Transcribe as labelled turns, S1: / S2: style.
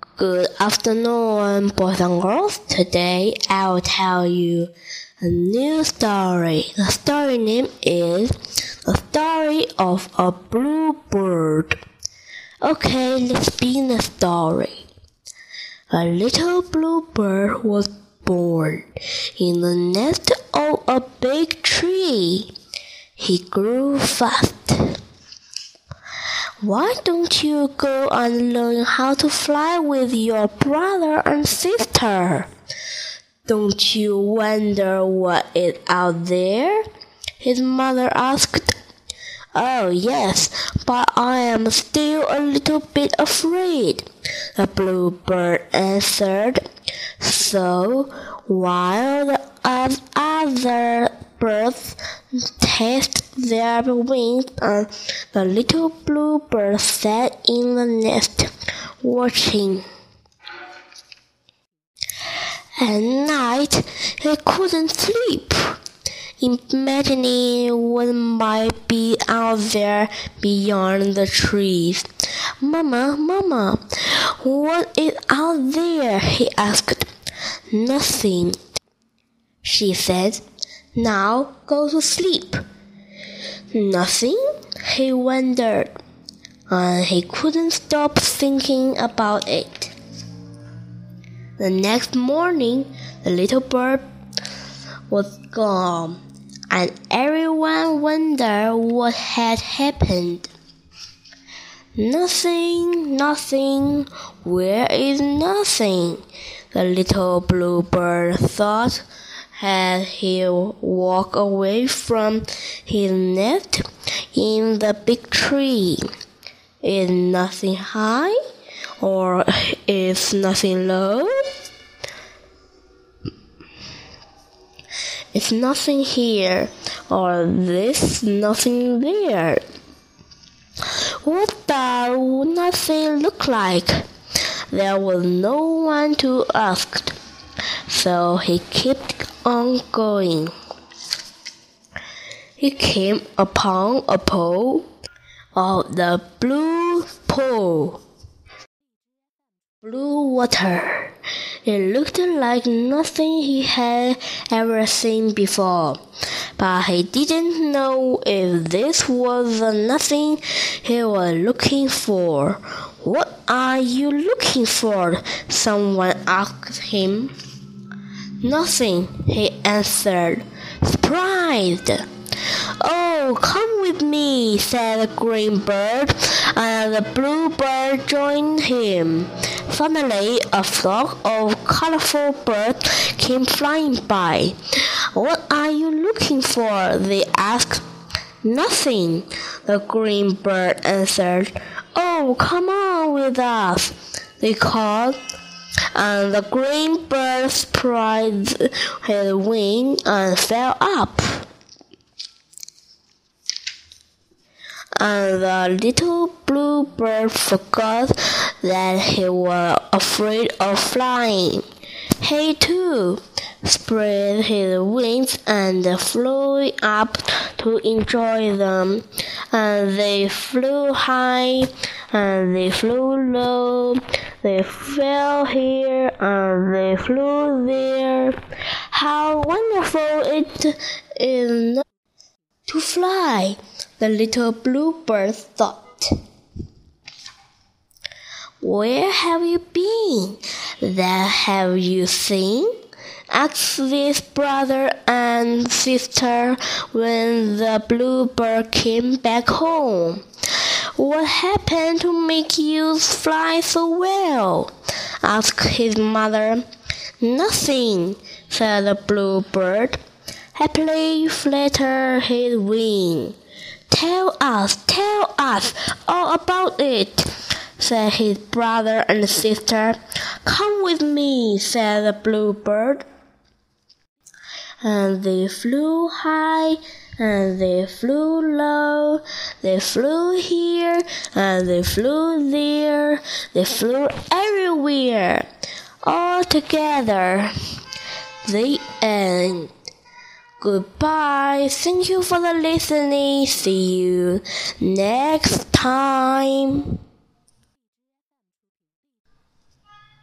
S1: Good afternoon, boys and girls. Today I will tell you a new story. The story name is The Story of a Blue Bird. Okay, let's begin the story. A little blue bird was born in the nest of a big tree. He grew fast. Why don't you go and learn how to fly with your brother and sister? Don't you wonder what is out there? His mother asked. Oh, yes, but I am still a little bit afraid, the bluebird answered. So, while the other birds test their wings and uh, the little bluebird sat in the nest watching. At night he couldn't sleep, imagining what might be out there beyond the trees. Mama, Mama, what is out there? he asked. Nothing, she said. Now go to sleep. Nothing? He wondered, and he couldn't stop thinking about it. The next morning, the little bird was gone, and everyone wondered what had happened. Nothing, nothing, where is nothing? The little blue bird thought had he walked away from his nest in the big tree? Is nothing high or is nothing low? Is nothing here or this nothing there? What does nothing look like? There was no one to ask, so he kept on going. He came upon a pool of the blue pool. Blue water. It looked like nothing he had ever seen before, but he didn't know if this was the nothing he was looking for. What are you looking for? Someone asked him. Nothing, he answered, surprised. Oh, come with me, said the green bird, and the blue bird joined him. Suddenly, a flock of colorful birds came flying by. What are you looking for? they asked. Nothing, the green bird answered. Oh, come on with us, they called and the green bird spread his wing and fell up. And the little blue bird forgot that he was afraid of flying. He too spread his wings and flew up to enjoy them. And they flew high and they flew low. They fell here and they flew there. How wonderful it is to fly, the little bluebird thought. Where have you been? That have you seen? Asked his brother and sister when the bluebird came back home. What happened to make you fly so well? asked his mother. Nothing, said the bluebird. Happily fluttered his wing. Tell us, tell us all about it, said his brother and sister. Come with me, said the bluebird. And they flew high and they flew low, they flew here, and they flew there, they flew everywhere, all together. The end. Goodbye. Thank you for the listening. See you next time.